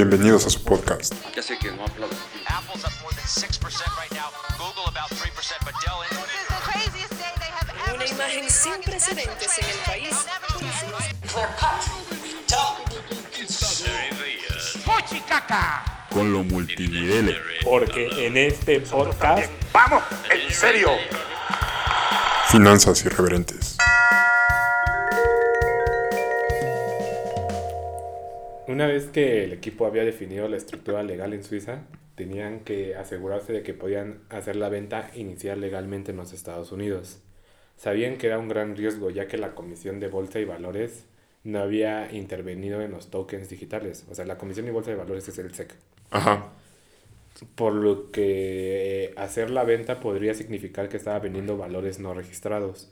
Bienvenidos a su podcast. Ya sé que no aplaudo. Apple's up more than 6% right now. Google about 3%, but Dell is the craziest day they have ever Una imagen sin precedentes en el país. con lo multinivel. Porque en este podcast ¡Vamos! ¡En serio! Finanzas irreverentes. Una vez que el equipo había definido la estructura legal en Suiza, tenían que asegurarse de que podían hacer la venta inicial legalmente en los Estados Unidos. Sabían que era un gran riesgo ya que la Comisión de Bolsa y Valores no había intervenido en los tokens digitales. O sea, la Comisión de Bolsa y Valores es el SEC. Ajá. Por lo que eh, hacer la venta podría significar que estaba vendiendo valores no registrados.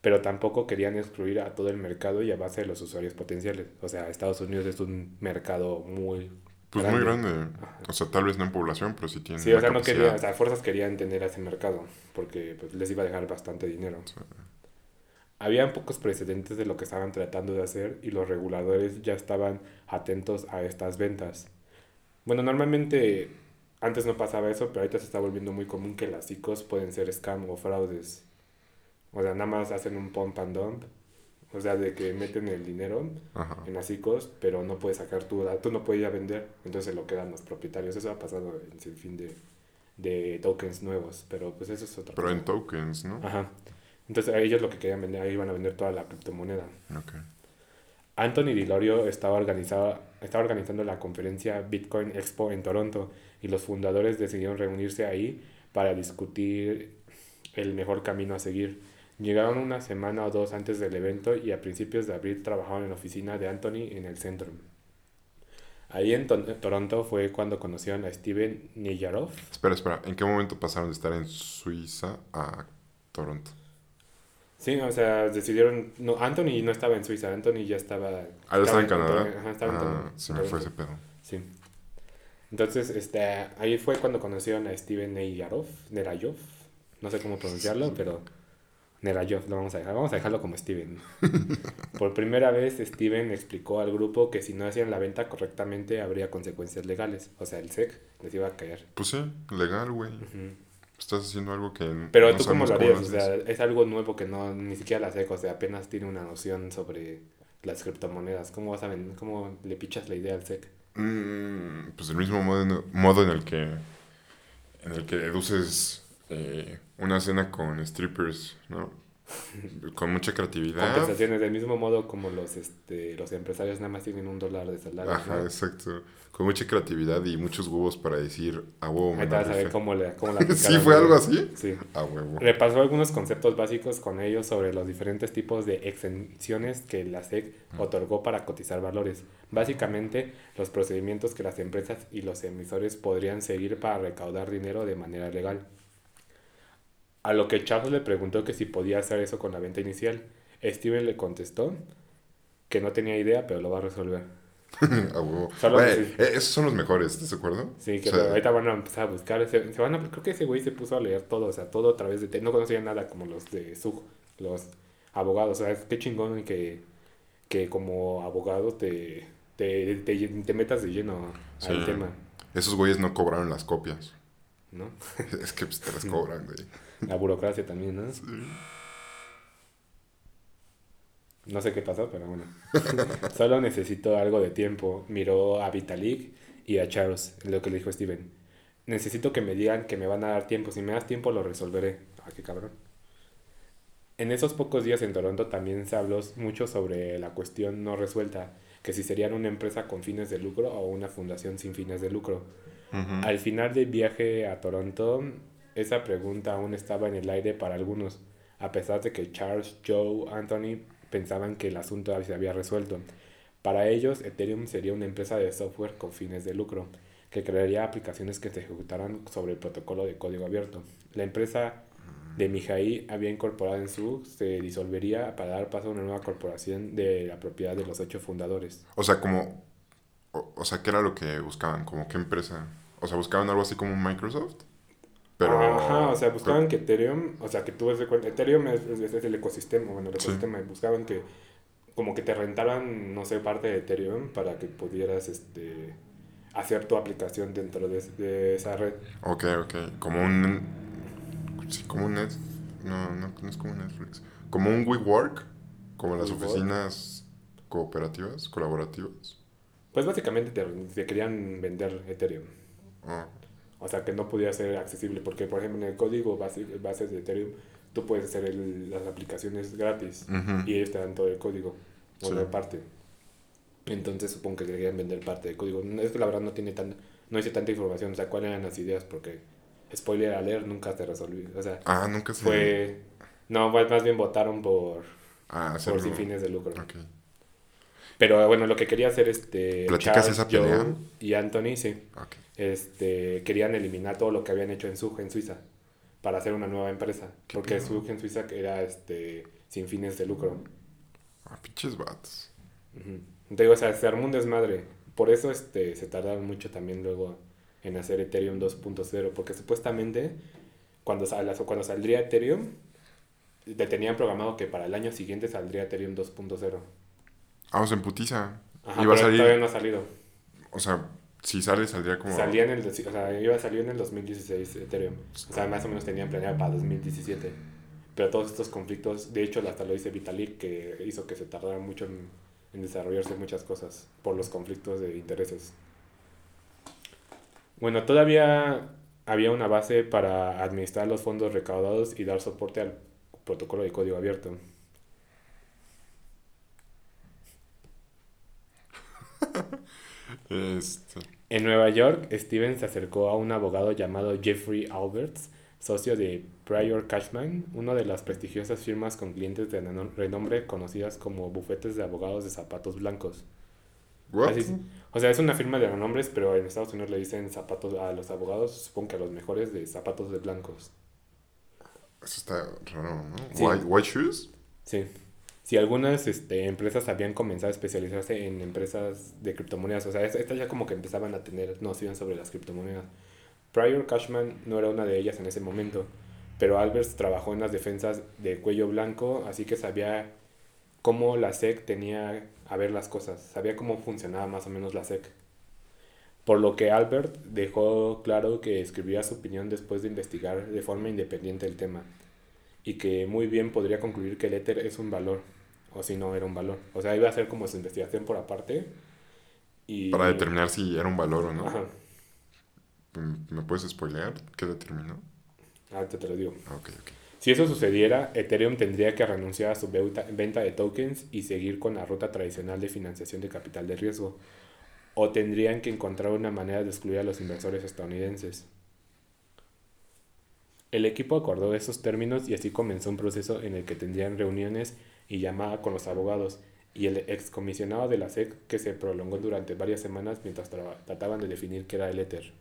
Pero tampoco querían excluir a todo el mercado y a base de los usuarios potenciales. O sea, Estados Unidos es un mercado muy Pues muy grande. O sea, tal vez no en población, pero sí tiene. Sí, o sea, no capacidad. quería, o sea, fuerzas querían tener a ese mercado, porque pues, les iba a dejar bastante dinero. Habían pocos precedentes de lo que estaban tratando de hacer y los reguladores ya estaban atentos a estas ventas. Bueno, normalmente antes no pasaba eso, pero ahorita se está volviendo muy común que las ICOs pueden ser scam o fraudes. O sea, nada más hacen un pump and dump. O sea, de que meten el dinero Ajá. en las ICOs, pero no puedes sacar tu tú no puedes ir a vender, entonces lo quedan los propietarios. Eso ha pasado en sin fin de, de tokens nuevos, pero pues eso es otra Pero cosa. en tokens, ¿no? Ajá. Entonces ellos lo que querían vender, ahí iban a vender toda la criptomoneda. Ok. Anthony Dilorio estaba, organizado, estaba organizando la conferencia Bitcoin Expo en Toronto y los fundadores decidieron reunirse ahí para discutir el mejor camino a seguir. Llegaron una semana o dos antes del evento y a principios de abril trabajaron en la oficina de Anthony en el centro. Ahí en To- Toronto fue cuando conocieron a Steven Niyarov. Espera, espera. ¿En qué momento pasaron de estar en Suiza a Toronto? Sí, o sea, decidieron... No, Anthony no estaba en Suiza, Anthony ya estaba... Ah, ya estaba en Canadá. Ajá, estaba en Ah, Toronto. se me fue ese pedo. Sí. Entonces, este, ahí fue cuando conocieron a Steven Neyarov, Nerayov, no sé cómo pronunciarlo, pero Nerayov lo vamos a dejar, vamos a dejarlo como Steven. Por primera vez, Steven explicó al grupo que si no hacían la venta correctamente habría consecuencias legales, o sea, el SEC les iba a caer. Pues sí, legal, güey. Estás haciendo algo que. Pero no tú cómo lo harías, o sea, es algo nuevo que no, ni siquiera la SEC, o sea, apenas tiene una noción sobre las criptomonedas, ¿cómo vas a ven- cómo le pichas la idea al SEC? Mm, pues el mismo modo modo en el que. En el que deduces eh, una cena con strippers, ¿no? Con mucha creatividad. Compensaciones del mismo modo como los este los empresarios nada más tienen un dólar de salario. Ajá, ¿no? exacto. Con mucha creatividad y muchos huevos para decir a huevo me Ahí te vas a ver rifé". cómo, le, cómo la ¿Sí fue algo así? Sí. A huevo. Repasó algunos conceptos básicos con ellos sobre los diferentes tipos de exenciones que la SEC otorgó para cotizar valores. Básicamente, los procedimientos que las empresas y los emisores podrían seguir para recaudar dinero de manera legal. A lo que Charles le preguntó que si podía hacer eso con la venta inicial. Steven le contestó que no tenía idea, pero lo va a resolver. Sí. eh, esos son los mejores, ¿estás de acuerdo? Sí, que O sea, ahorita van a empezar a buscar. Se, se van a, creo que ese güey se puso a leer todo, o sea, todo a través de. No conocía nada como los de SUG, los abogados. O sea, qué chingón que, que como abogado te, te, te, te metas de lleno al tema, Esos güeyes no cobraron las copias. ¿no? Es que pues, te las cobran, güey. La burocracia también, ¿no? No sé qué pasó, pero bueno. Solo necesito algo de tiempo. Miró a Vitalik y a Charles, lo que le dijo Steven. Necesito que me digan que me van a dar tiempo. Si me das tiempo, lo resolveré. Ah, qué cabrón. En esos pocos días en Toronto también se habló mucho sobre la cuestión no resuelta, que si serían una empresa con fines de lucro o una fundación sin fines de lucro. Al final del viaje a Toronto, esa pregunta aún estaba en el aire para algunos, a pesar de que Charles, Joe, Anthony pensaban que el asunto se había resuelto. Para ellos, Ethereum sería una empresa de software con fines de lucro, que crearía aplicaciones que se ejecutaran sobre el protocolo de código abierto. La empresa de Mijaí había incorporado en su se disolvería para dar paso a una nueva corporación de la propiedad de los ocho fundadores. O sea, como. O, o sea, ¿qué era lo que buscaban? ¿Como qué empresa? O sea, buscaban algo así como Microsoft. Pero. Ajá, o sea, buscaban que Ethereum, o sea, que tú ves de cuenta, Ethereum es, es- es el ecosistema, bueno, el Sí. ecosistema, y buscaban que como que te rentaran, no sé, parte de Ethereum para que pudieras, este, hacer tu aplicación dentro de, de esa red. Ok, ok. Como un. Sí, como un net. No, no, no es como un Netflix. Como un WeWork. Como las WeWork. oficinas cooperativas, colaborativas. Pues básicamente te, te querían vender Ethereum. Ah, O sea, que no podía ser accesible, porque por ejemplo en el código base, bases de Ethereum tú puedes hacer el- las aplicaciones gratis y ellos te dan todo el código, o Sí. la parte. Entonces supongo que querían vender parte del código. Es que la verdad no tiene tan, no hice tanta información, o sea, cuáles eran las ideas, porque spoiler alert nunca se resolvió. O sea, Ah, nunca se. fue... No, más más bien votaron por, Ah, por sin fines de lucro. Ok. Pero bueno, lo que quería hacer este ¿Platicas Charles, esa pelea? Y Anthony, sí. Este, querían eliminar todo lo que habían hecho en Zug, en Suiza, para hacer una nueva empresa. ¿Qué Porque? Zug en Suiza era este, sin fines de lucro. Ah, pinches vatos. Te digo, o sea, se armó un desmadre. Por eso este, se tardaron mucho también luego en hacer Ethereum 2.0, porque supuestamente cuando, sal- cuando saldría Ethereum, te tenían programado que para el año siguiente saldría Ethereum 2.0. Sea, en putiza. Ajá, Iba a pero salir. todavía no ha salido. O sea, si sale, saldría como. Salía en el, o sea, iba a salir en el 2016 Ethereum. O sea, más o menos tenían planeado para 2017. Pero todos estos conflictos, de hecho, hasta lo dice Vitalik, que hizo que se tardara mucho en, en desarrollarse muchas cosas por los conflictos de intereses. Bueno, todavía había una base para administrar los fondos recaudados y dar soporte al protocolo de código abierto. Este. En Nueva York, Steven se acercó a un abogado llamado Jeffrey Alberts, socio de Prior Cashman, una de las prestigiosas firmas con clientes de reno- renombre conocidas como bufetes de abogados de zapatos blancos. Así o sea, es una firma de renombres, pero en Estados Unidos le dicen zapatos a los abogados, supongo que a los mejores de zapatos de blancos. Eso está raro, ¿no? Sí. White, white shoes? Sí. Si algunas este, empresas habían comenzado a especializarse en empresas de criptomonedas, o sea, es- estas ya como que empezaban a tener noción sobre las criptomonedas. Prior Cashman no era una de ellas en ese momento, pero Alberts trabajó en las defensas de cuello blanco, así que sabía cómo la SEC tenía a ver las cosas, sabía cómo funcionaba más o menos la SEC. Por lo que Albert dejó claro que escribía su opinión después de investigar de forma independiente el tema y que muy bien podría concluir que el Ether es un valor, o si no era un valor. O sea, iba a hacer como su investigación por aparte y... Para determinar si era un valor o no. Ajá, Mm, ¿Me puedes spoilear? ¿Qué determinó? ahorita te lo digo. Ah, ok, ok. Si eso sucediera, Ethereum tendría que renunciar a su venta de tokens y seguir con la ruta tradicional de financiación de capital de riesgo. O tendrían que encontrar una manera de excluir a los inversores estadounidenses. El equipo acordó esos términos y así comenzó un proceso en el que tendrían reuniones y llamada con los abogados y el excomisionado de la SEC que se prolongó durante varias semanas mientras trataban de definir qué era el Ether,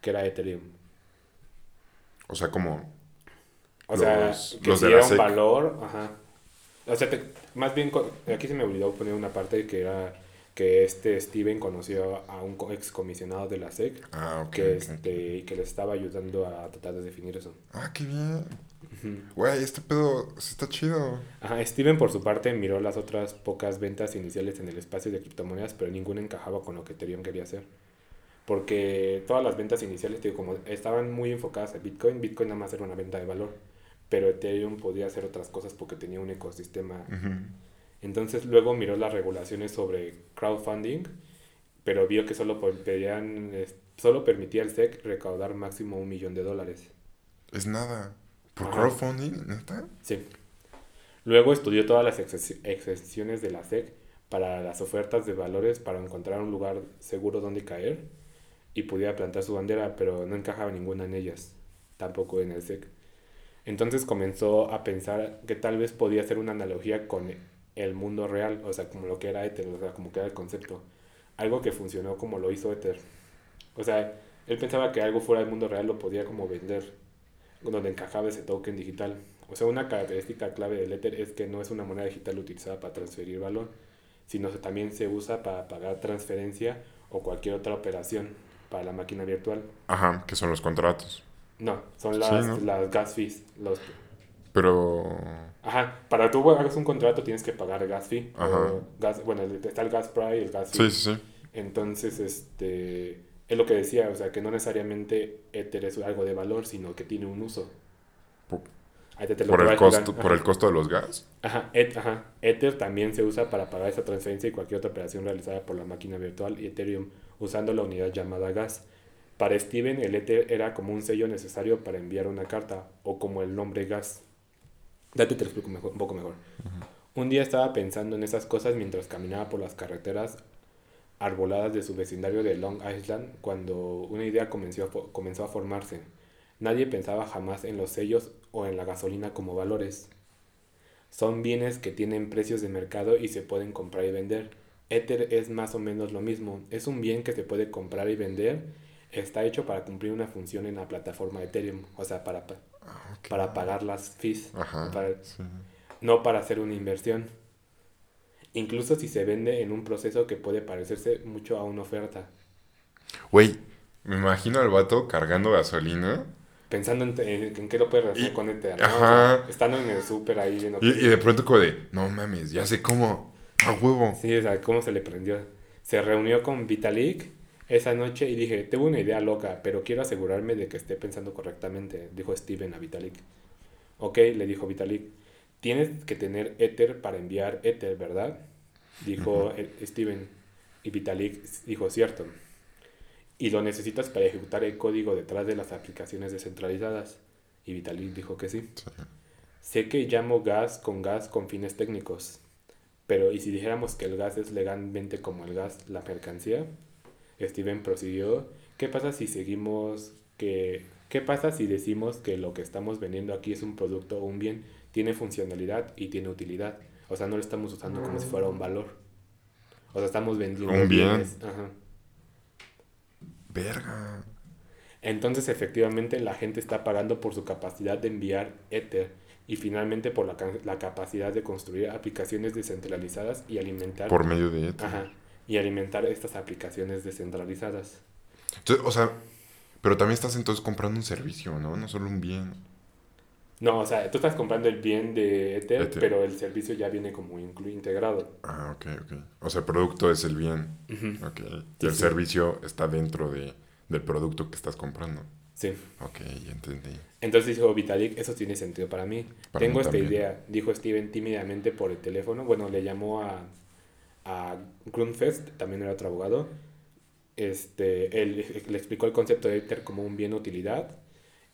qué era Ethereum. O sea, como. O sea, que los si de la era un SEC. valor, ajá. O sea, te- más bien, aquí se me olvidó poner una parte que era que este Steven conoció a un co- excomisionado de la SEC Ah, ok. que, ok. este, que le estaba ayudando a tratar de definir eso. Ah, qué bien. Güey, este pedo sí está chido. Ajá, Steven por su parte miró las otras pocas ventas iniciales en el espacio de criptomonedas, pero ninguna encajaba con lo que Ethereum quería hacer. Porque todas las ventas iniciales, te digo, como estaban muy enfocadas a Bitcoin, Bitcoin nada más era una venta de valor, pero Ethereum podía hacer otras cosas porque tenía un ecosistema. Entonces luego miró las regulaciones sobre crowdfunding, pero vio que solo, pedían, eh, solo permitía el SEC recaudar máximo un millón de dólares. Es nada. ¿Por Ajá. crowdfunding? ¿Neta? Sí. Luego estudió todas las excepciones de la SEC para las ofertas de valores para encontrar un lugar seguro donde caer y pudiera plantar su bandera, pero no encajaba ninguna en ellas, tampoco en el SEC. Entonces comenzó a pensar que tal vez podía hacer una analogía con el mundo real, o sea, como lo que era Ether, o sea, como que era el concepto. Algo que funcionó como lo hizo Ether. O sea, él pensaba que algo fuera del mundo real lo podía como vender, donde encajaba ese token digital. O sea, una característica clave del Ether es que no es una moneda digital utilizada para transferir valor, sino que también se usa para pagar transferencia o cualquier otra operación para la máquina virtual. Ajá, que son los contratos. No, son Sí, las, ¿no? las gas fees. Los, Pero. ajá, para tú hagas un contrato tienes que pagar gas fee. Ajá. o gas, bueno, está el gas price y el gas fee. Sí, sí, sí. Entonces, este, Es lo que decía, o sea, que no necesariamente Ether es algo de valor, sino que tiene un uso. Te- Por el, costo, por el costo de los gas. Ajá, et- ajá. Ether también se usa para pagar esta transferencia y cualquier otra operación realizada por la máquina virtual y Ethereum usando la unidad llamada gas. Para Steven, el Ether era como un sello necesario para enviar una carta o como el nombre gas. Date te lo explico mejor- un poco mejor. Un día estaba pensando en esas cosas mientras caminaba por las carreteras arboladas de su vecindario de Long Island cuando una idea comenzó comenzó a formarse. Nadie pensaba jamás en los sellos o en la gasolina como valores. Son bienes que tienen precios de mercado y se pueden comprar y vender. Ether es más o menos lo mismo. Es un bien que se puede comprar y vender. Está hecho para cumplir una función en la plataforma Ethereum, o sea, para, pa- para pagar las fees, Ajá. para- sí. no para hacer una inversión. Incluso si se vende en un proceso que puede parecerse mucho a una oferta. Güey, me imagino al vato cargando gasolina. Pensando en, en- en qué lo puedes hacer Y- con. ¿no? ajá. O sea, estando en el súper ahí viendo. Y, y de pronto como de, no mames, ya sé cómo. A huevo. Sí, o sea, cómo se le prendió. Se reunió con Vitalik esa noche y dije, tengo una idea loca, pero quiero asegurarme de que esté pensando correctamente, dijo Steven a Vitalik. Ok, le dijo Vitalik, tienes que tener Ether para enviar Ether, ¿verdad? Dijo eh, Steven. Y Vitalik dijo, cierto. Y lo necesitas para ejecutar el código detrás de las aplicaciones descentralizadas. Y Vitalik dijo que sí. Sé que llamo gas con gas con fines técnicos, pero ¿y si dijéramos que el gas es legalmente como el gas la mercancía? Steven prosiguió, ¿qué pasa si seguimos que qué pasa si decimos que lo que estamos vendiendo aquí es un producto o un bien, tiene funcionalidad y tiene utilidad? O sea, no lo estamos usando como si fuera un valor. O sea, estamos vendiendo Un bien. bienes. Ajá. Verga. Entonces, efectivamente, la gente está pagando por su capacidad de enviar Ether y finalmente por la, la capacidad de construir aplicaciones descentralizadas y alimentar, Por medio de esto. ajá, y alimentar estas aplicaciones descentralizadas. Entonces, o sea, pero también estás entonces comprando un servicio, ¿no? No solo un bien. No, o sea, tú estás comprando el bien de Ether, Ether. pero el servicio ya viene como integrado. Ah, ok, ok. O sea, el producto es el bien. Ok. Y el sí. servicio está dentro de, del producto que estás comprando. Sí. Ok, ya entendí. Entonces dijo Vitalik, eso tiene sentido para mí. Para Tengo mí esta también. idea, dijo Steven tímidamente por el teléfono. Bueno, le llamó a, a Grunfest, también era otro abogado. Este, él le explicó el concepto de Ether como un bien utilidad.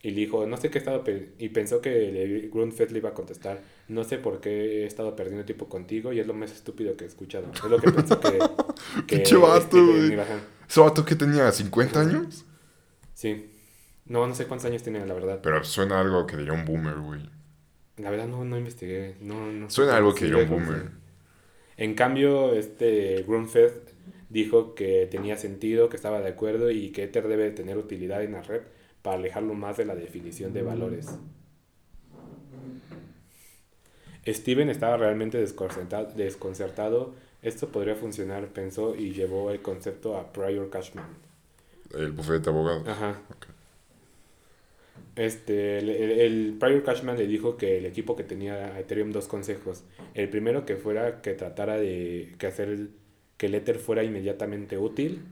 Y le dijo, no sé qué he estado... per-", Y pensó que Grunfest le iba a contestar, no sé por qué he estado perdiendo tiempo contigo y es lo más estúpido que he escuchado. Es lo que pensó que... que Pinche vato, Steven güey. iba a hacer. ¿Ese vato que tenía 50 años? Sí. No, no sé cuántos años tiene, la verdad. Pero suena algo que diría un boomer, güey. La verdad no, no investigué. No, no Suena algo que diría un boomer. En cambio, este Grunfeld dijo que tenía sentido, que estaba de acuerdo y que Ether debe tener utilidad en la red para alejarlo más de la definición de valores. Steven estaba realmente desconcerta- desconcertado. Esto podría funcionar, pensó, y llevó el concepto a Prior Cashman. El bufete de abogados. Ajá. Este, el, el, el Prior Cashman le dijo que el equipo que tenía a Ethereum dos consejos. El primero que fuera que tratara de que hacer que el Ether fuera inmediatamente útil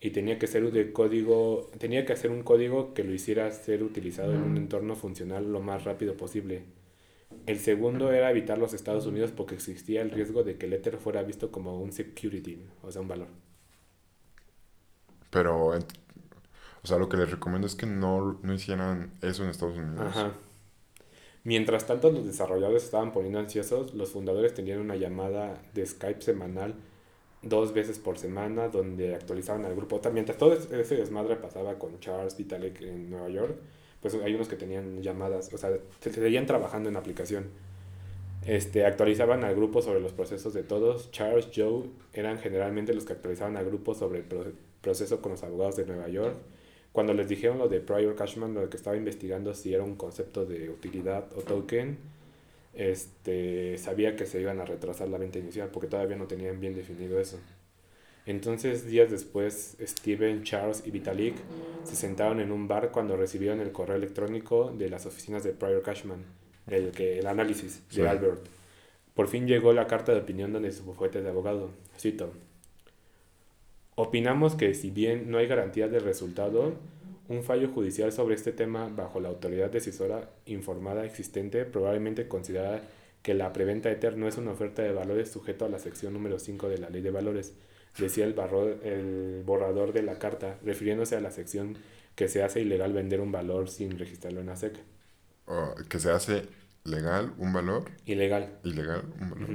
y tenía que ser de código, tenía que hacer un código que lo hiciera ser utilizado en un entorno funcional lo más rápido posible. El segundo era evitar los Estados Unidos porque existía el riesgo de que el Ether fuera visto como un security, o sea, un valor. Pero, o sea, lo que les recomiendo es que no, no hicieran eso en Estados Unidos. Ajá. Mientras tanto, los desarrolladores estaban poniendo ansiosos, los fundadores tenían una llamada de Skype semanal dos veces por semana donde actualizaban al grupo. Mientras todo ese desmadre pasaba con Charles Vitalik en Nueva York, pues hay unos que tenían llamadas, o sea, se se seguían trabajando en aplicación. Este, actualizaban al grupo sobre los procesos de todos. Charles, Joe eran generalmente los que actualizaban al grupo sobre el pro- proceso con los abogados de Nueva York. Cuando les dijeron lo de Prior Cashman, lo que estaba investigando si era un concepto de utilidad o token, este, sabía que se iban a retrasar la venta inicial porque todavía no tenían bien definido eso. Entonces, días después, Steven, Charles y Vitalik se sentaron en un bar cuando recibieron el correo electrónico de las oficinas de Prior Cashman, el, que, el análisis Sí. de Albert. Por fin llegó la carta de opinión donde su bufete de abogado. Cito. Opinamos que si bien no hay garantía de resultado, un fallo judicial sobre este tema bajo la autoridad decisora informada existente probablemente considera que la preventa Ether no es una oferta de valores sujeto a la sección número 5 de la Ley de Valores, decía el, barro- el borrador de la carta, refiriéndose a la sección que se hace ilegal vender un valor sin registrarlo en la SEC. O que se hace legal un valor, Ilegal. ilegal un valor.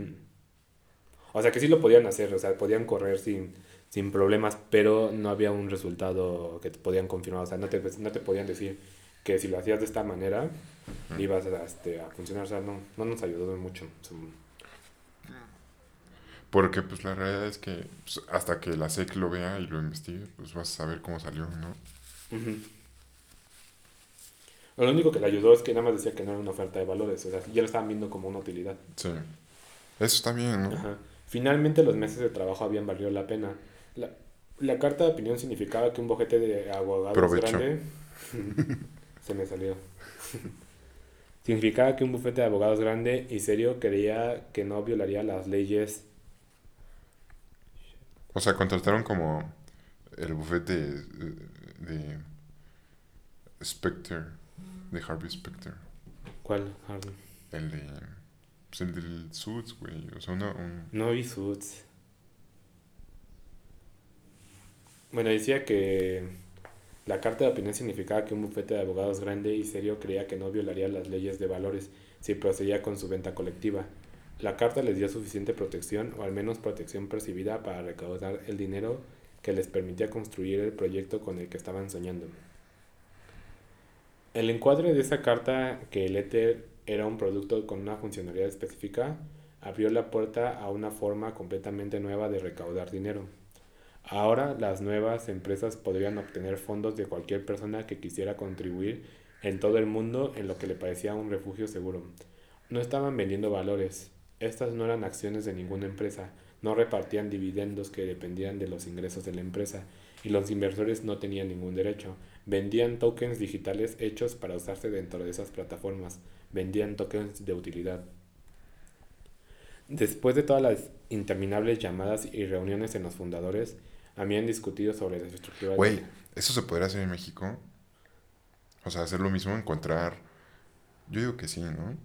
O sea que sí lo podían hacer, o sea, podían correr sin, sin problemas, pero no había un resultado que te podían confirmar. O sea, no te, no te podían decir que si lo hacías de esta manera ibas a, este, a funcionar. O sea, no, no nos ayudó mucho. Porque pues la realidad es que pues, hasta que la SEC lo vea y lo investigue, pues vas a saber cómo salió, ¿no? Lo único que le ayudó es que nada más decía que no era una oferta de valores, o sea, ya lo estaban viendo como una utilidad. Sí. Eso está bien, ¿no? Ajá. Finalmente los meses de trabajo habían valido la pena. La, la carta de opinión significaba que un bojete de abogados grande... Se me salió. significaba que un bufete de abogados grande y serio creía que no violaría las leyes... O sea, contrataron como el bufete de, de Spectre, de Harvey Specter. ¿Cuál? Harvey? El de. Pues el del Suits, güey. O sea, una, un. No vi Suits. Bueno, decía que la carta de opinión significaba que un bufete de abogados grande y serio creía que no violaría las leyes de valores si procedía con su venta colectiva. La carta les dio suficiente protección, o al menos protección percibida, para recaudar el dinero que les permitía construir el proyecto con el que estaban soñando. El encuadre de esa carta, que el Ether era un producto con una funcionalidad específica, abrió la puerta a una forma completamente nueva de recaudar dinero. Ahora las nuevas empresas podrían obtener fondos de cualquier persona que quisiera contribuir en todo el mundo en lo que le parecía un refugio seguro. No estaban vendiendo valores. Estas no eran acciones de ninguna empresa. No repartían dividendos que dependían de los ingresos de la empresa y los inversores no tenían ningún derecho. Vendían tokens digitales hechos para usarse dentro de esas plataformas. Vendían tokens de utilidad. Después de todas las interminables llamadas y reuniones en los fundadores, habían discutido sobre la estructura de- Güey, ¿eso se podría hacer en México? O sea, hacer lo mismo, encontrar. Yo digo que sí, ¿no?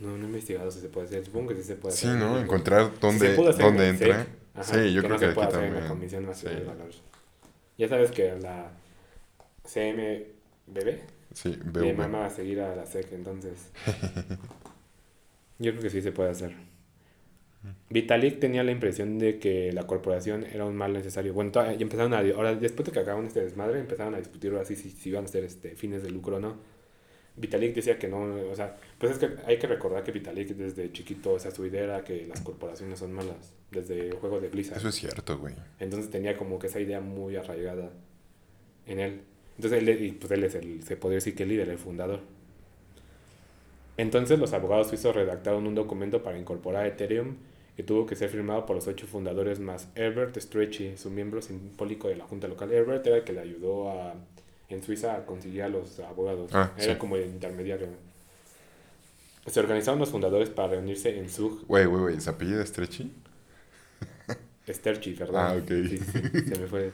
No, no he investigado si se puede hacer. Supongo que sí se puede Sí, hacer. ¿no? Pues, Encontrar si dónde, hacer dónde en entra. Ajá, sí, yo que creo no que se puede aquí hacer en también. la Comisión Nacional Sí. de Valores. Ya sabes que la CMBB Sí, le veo. mama a seguir a la SEC, entonces. Yo creo que sí se puede hacer. Vitalik tenía la impresión de que la corporación era un mal necesario. Bueno, y empezaron a. Ahora, después de que acabaron este desmadre, empezaron a discutir ahora sí si, si iban a ser este, fines de lucro o no. Vitalik decía que no, o sea, pues es que hay que recordar que Vitalik desde chiquito, o sea, su idea era que las corporaciones son malas, desde el juego de Blizzard. Eso es cierto, güey. Entonces tenía como que esa idea muy arraigada en él. Entonces él, y pues él es el, se podría decir que el líder, el fundador. Entonces los abogados suizos redactaron un documento para incorporar Ethereum que tuvo que ser firmado por los ocho fundadores más Herbert Stretchy, su miembro simbólico de la junta local. Herbert era el que le ayudó a, en Suiza a conseguir a los abogados. Ah, era sí. como el intermediario. Se organizaron los fundadores para reunirse en Zug, Güey, güey, güey. ¿Se apellida Stretchy? Sterchi, ¿verdad? Ah, ok. Sí, sí, se me fue.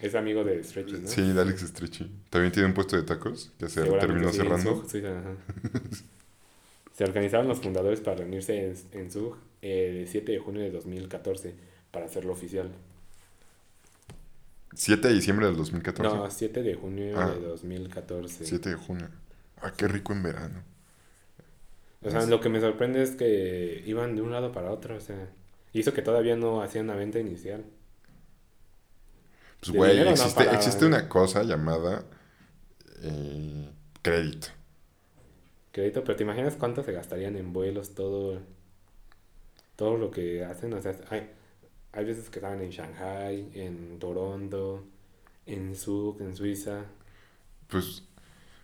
Es amigo de Stretchy, ¿no? Sí, de Alex Stretchy. También tiene un puesto de tacos que se terminó cerrando. Zug, sí, ajá. Se organizaron los fundadores para reunirse en, en Zug el 7 de junio de 2014 para hacerlo oficial. 7 de diciembre del 2014. No, 7 de junio Ah. de 2014. 7 de junio. Ah, qué rico en verano. O sea, lo que me sorprende es que iban de un lado para otro, o sea, hizo que todavía no hacían la venta inicial. Pues, güey, ¿no? existe, Para- existe una cosa llamada eh, crédito. Crédito, pero ¿te imaginas cuánto se gastarían en vuelos, todo, todo lo que hacen? O sea, hay, hay veces que estaban en Shanghai, en Toronto, en Zug, en Suiza. Pues,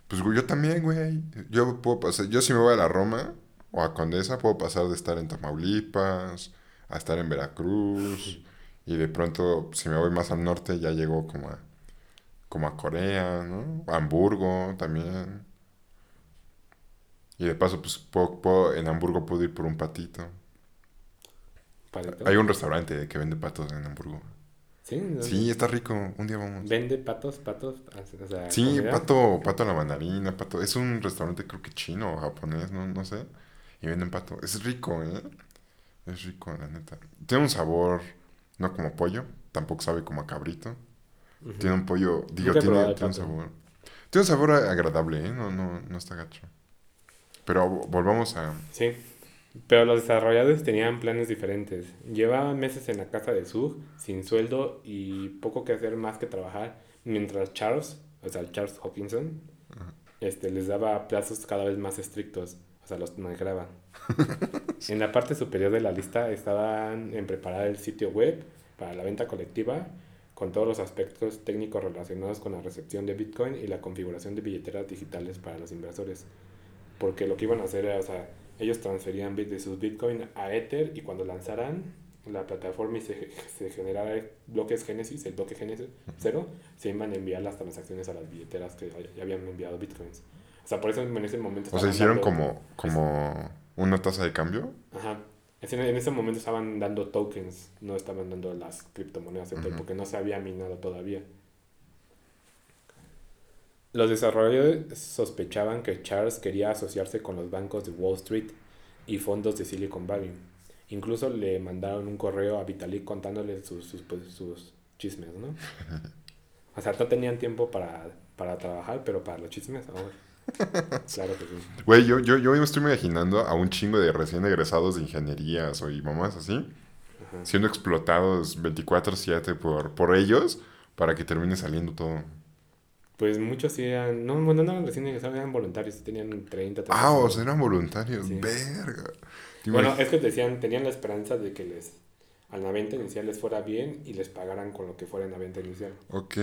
pues yo también, güey. Yo puedo pasar, yo si me voy a la Roma o a Condesa, puedo pasar de estar en Tamaulipas a estar en Veracruz. y de pronto, si me voy más al norte, ya llego como a, como a Corea, ¿no? A Hamburgo también. Y de paso, pues puedo, puedo- en Hamburgo puedo ir por un patito. patito. Hay un restaurante que vende patos en Hamburgo. ¿Sí? Está rico. Un día vamos. ¿Vende patos, patos? O sea, Sí, comida? pato, pato a la mandarina, pato. Es un restaurante creo que chino o japonés, no, no sé. Y venden pato. Es rico, ¿eh? Es rico, la neta. Tiene un sabor, no como pollo, tampoco sabe como a cabrito. Tiene un pollo, digo, tiene, tiene un sabor. Tiene un sabor agradable, ¿eh? No, no, no está gacho. Pero volvamos a... Sí. Pero los desarrolladores tenían planes diferentes. Llevaban meses en la casa de Zug, sin sueldo y poco que hacer más que trabajar, mientras Charles, o sea, Charles Hopkinson, este, les daba plazos cada vez más estrictos, o sea, los en la parte superior de la lista estaban en preparar el sitio web para la venta colectiva, con todos los aspectos técnicos relacionados con la recepción de Bitcoin y la configuración de billeteras digitales para los inversores porque lo que iban a hacer era, o sea, ellos transferían bit de sus Bitcoin a Ether y cuando lanzaran la plataforma y se, se generara bloques Genesis, el bloque Genesis cero, se iban a enviar las transacciones a las billeteras que ya habían enviado Bitcoins. O sea, por eso en ese momento... O sea, hicieron dando- como, como una tasa de cambio. Ajá. En, ese momento estaban dando tokens, no estaban dando las criptomonedas, Ether, Ujú. porque no se había minado todavía. Los desarrolladores sospechaban que Charles quería asociarse con los bancos de Wall Street y fondos de Silicon Valley. Incluso le mandaron un correo a Vitalik contándole sus, sus, pues, sus chismes, ¿no? O sea, no tenían tiempo para, para trabajar, pero para los chismes, ahora. Claro que sí. Güey, yo, yo, yo me estoy imaginando a un chingo de recién egresados de ingenierías o y mamás así, Ajá. siendo explotados 24/7 por, por ellos para que termine saliendo todo. Pues muchos sí eran, no, bueno, no eran recién egresados, eran voluntarios, tenían 30, 30 Ah, o sea, eran voluntarios. Sí. Verga. ¿Te Bueno, es que decían, tenían la esperanza de que les, a la venta inicial les fuera bien y les pagaran con lo que fuera en la venta inicial. Ok,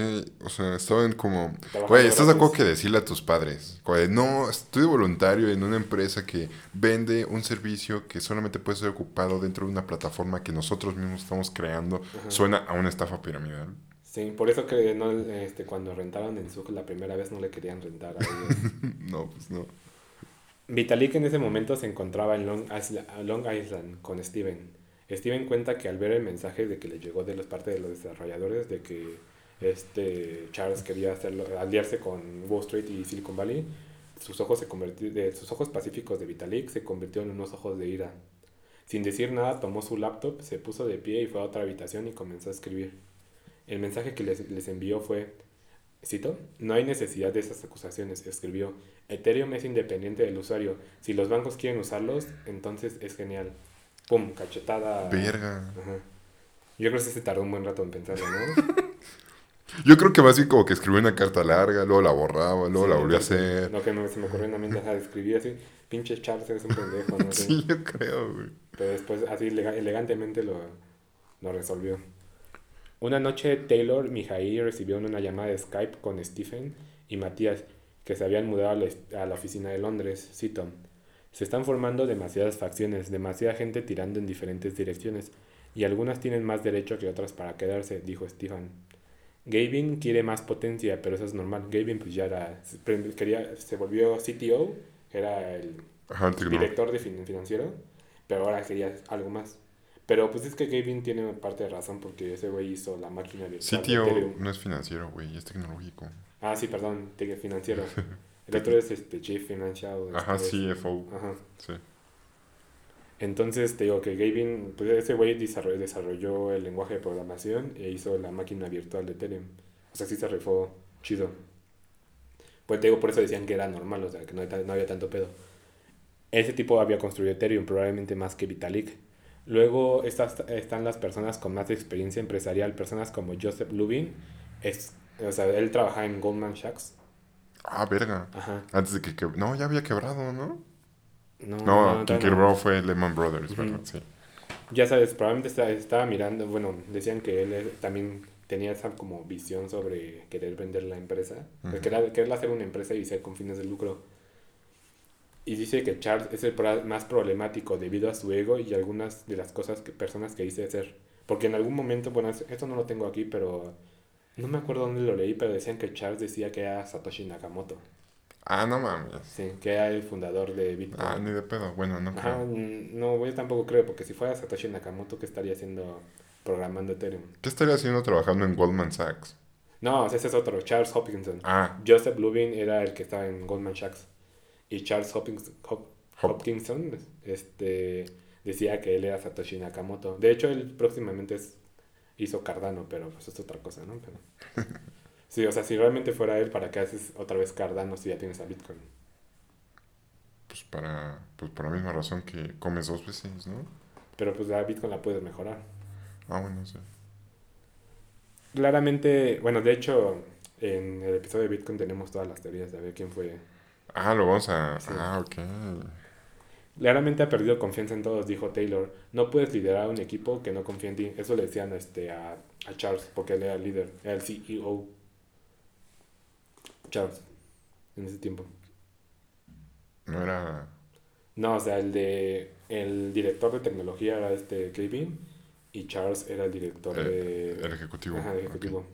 o sea, estaban como... Güey, ¿estás de acuerdo que decirle a tus padres? Güey, no, estoy voluntario en una empresa que vende un servicio que solamente puede ser ocupado dentro de una plataforma que nosotros mismos estamos creando. Suena a una estafa piramidal. Sí, por eso que no, este, cuando rentaron en Zug la primera vez no le querían rentar a ellos. no, pues no. Vitalik en ese momento se encontraba en Long Island, Long Island con Steven. Steven cuenta que al ver el mensaje de que le llegó de los parte de los desarrolladores de que este Charles quería hacerlo, aliarse con Wall Street y Silicon Valley, sus ojos se convirtió, de sus ojos pacíficos de Vitalik se convirtieron en unos ojos de ira. Sin decir nada, tomó su laptop, se puso de pie y fue a otra habitación y comenzó a escribir. El mensaje que les, les envió fue, cito, no hay necesidad de esas acusaciones, escribió. Ethereum es independiente del usuario. Si los bancos quieren usarlos, entonces es genial. Pum, cachetada. Verga. Ajá. Yo creo que se tardó un buen rato en pensarlo, ¿no? Yo creo que más bien como que escribió una carta larga, luego la borraba, luego Sí, la volvió a hacer. Lo que me- se me ocurrió en la mente, ajá, escribí así, pinche Charles, eres un pendejo, ¿no? Sí, yo creo, güey. Pero después así elega- elegantemente lo, lo resolvió. Una noche Taylor Mijaí recibió una llamada de Skype con Stephen y Matías, que se habían mudado a la, oficina de Londres, cito. Se están formando demasiadas facciones, demasiada gente tirando en diferentes direcciones, y algunas tienen más derecho que otras para quedarse, dijo Stephen. Gavin quiere más potencia, pero eso es normal. Gavin pues ya era, quería, se volvió CTO, era el Ajá, director de fin- financiero, pero ahora quería algo más. Pero pues es que Gavin tiene parte de razón porque ese güey hizo la máquina virtual. de CTO no es financiero, güey, es tecnológico. Ah, sí, perdón, financiero. El otro es este Chief Financial. Ajá, este, CFO. Ajá. Sí. Entonces te digo que Gavin, pues ese güey desarrolló, desarrolló el lenguaje de programación e hizo la máquina virtual de Ethereum. O sea, sí se rifó chido. Pues te digo, por eso decían que era normal, o sea, que no, no había tanto pedo. Ese tipo había construido Ethereum, probablemente más que Vitalik. Luego estas, están las personas con más experiencia empresarial, personas como Joseph Lubin. Es, o sea, él trabaja en Goldman Sachs. Ah, verga. Ajá. Antes de que... que- No, ya había quebrado, ¿no? No, No, no, quien no. quebró fue Lehman Brothers, Ujú. ¿verdad? Sí. Ya sabes, probablemente estaba mirando, bueno, decían que él también tenía esa como visión sobre querer vender la empresa, Ujú. querer, querer hacer una empresa y ser con fines de lucro. Y dice que Charles es el más problemático debido a su ego y algunas de las cosas que personas que dice ser. Porque en algún momento, bueno, es- esto no lo tengo aquí, pero no me acuerdo dónde lo leí, pero decían que Charles decía que era Satoshi Nakamoto. Ah, no mames. Sí, que era el fundador de Bitcoin. Ah, ni de pedo. Bueno, no creo. mm, no, yo tampoco creo, porque si fuera Satoshi Nakamoto, ¿qué estaría haciendo programando Ethereum? ¿Qué estaría haciendo trabajando en Goldman Sachs? No, ese es otro, Charles Hopkinson. Ah, Joseph Lubin era el que estaba en Goldman Sachs. Y Charles Hopkins, Hop- Hop. Hopkinson este, decía que él era Satoshi Nakamoto. De hecho, él próximamente es- hizo Cardano, pero pues es otra cosa, ¿no? Pero, sí, o sea, si realmente fuera él, ¿para qué haces otra vez Cardano si ya tienes a Bitcoin? pues para, pues por la misma razón que comes dos veces, ¿no? Pero pues la Bitcoin la puedes mejorar. Ah, bueno, sí. Claramente, bueno, de hecho, en el episodio de Bitcoin tenemos todas las teorías de ver quién fue. Ah, lo vamos a... Sí. Ah, ok. Claramente ha perdido confianza en todos, dijo Taylor. No puedes liderar un equipo que no confía en ti. Eso le decían este, a, a Charles, porque él era el líder, era el CEO. Charles, en ese tiempo. No era... No, o sea, el de el director de tecnología era este Kevin y Charles era el director El, de el ejecutivo. Ajá, el ejecutivo.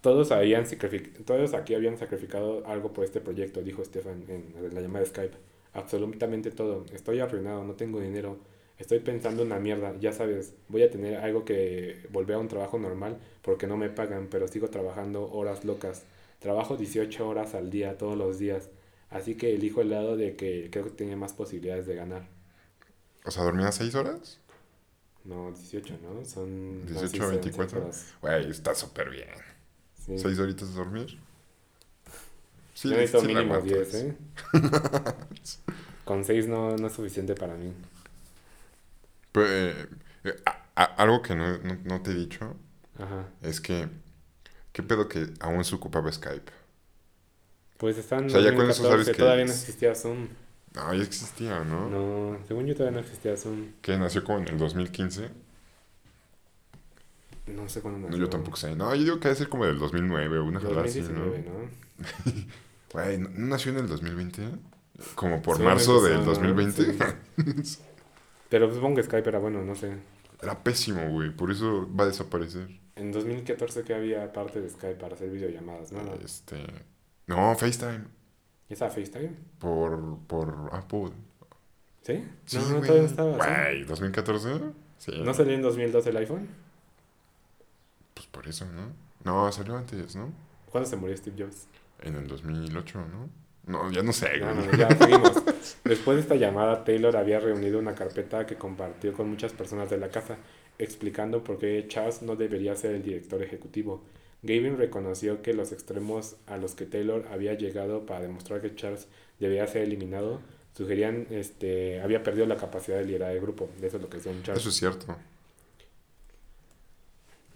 Todos habían todos aquí habían sacrificado algo por este proyecto, dijo Stefan en la llamada de Skype. Absolutamente todo. Estoy arruinado, no tengo dinero. Estoy pensando una mierda, ya sabes, voy a tener algo que volver a un trabajo normal porque no me pagan, pero sigo trabajando horas locas. Trabajo 18 horas al día, todos los días. Así que elijo el lado de que creo que tiene más posibilidades de ganar. O sea, ¿dormía seis horas? No, 18, ¿no? Son... 18, sí, son 24. seis horas. Güey, está súper bien. Sí. ¿Seis horitas de dormir? Sí, Yo necesito sí mínimo aguantas. 10, ¿eh? Con 6 no, no es suficiente para mí. Pero, eh, eh, a- a- algo que no, no- no te he dicho Ajá. es que... ¿Qué pedo que aún se ocupaba Skype? Pues están O sea, ya con eso 2014, sabes que todavía no existía Zoom. No, ya existía, ¿no? No, según yo todavía no existía Zoom. Que nació como en el 2015. No sé cuándo No, nació. yo tampoco sé. No, yo digo que debe ser como del 2009 o una cosa así, 2019, ¿no? ¿no? Güey, ¿no no nació en el 2020? Como por Sí, marzo del ¿no? 2020. Sí. Pero supongo que Skype era bueno, no sé. Era pésimo, güey. Por eso va a desaparecer. En 2014 que había parte de Skype para hacer videollamadas, ¿no? Este... No, FaceTime. ¿Esa FaceTime? Por, por Apple. ¿Sí? Sí, no, no, todavía no estaba. ¿sí? Güey, ¿2014? Sí. ¿No salió en 2012 el iPhone? Pues por eso, ¿no? No, salió antes, ¿no? ¿Cuándo se murió Steve Jobs? En el 2008, ¿no? No, ya no sé, No, no, ya seguimos. Después de esta llamada, Taylor había reunido una carpeta que compartió con muchas personas de la casa, explicando por qué Charles no debería ser el director ejecutivo. Gavin reconoció que los extremos a los que Taylor había llegado para demostrar que Charles debía ser eliminado sugerían este había perdido la capacidad de liderar el grupo. De eso es lo que decía Charles. Eso es cierto.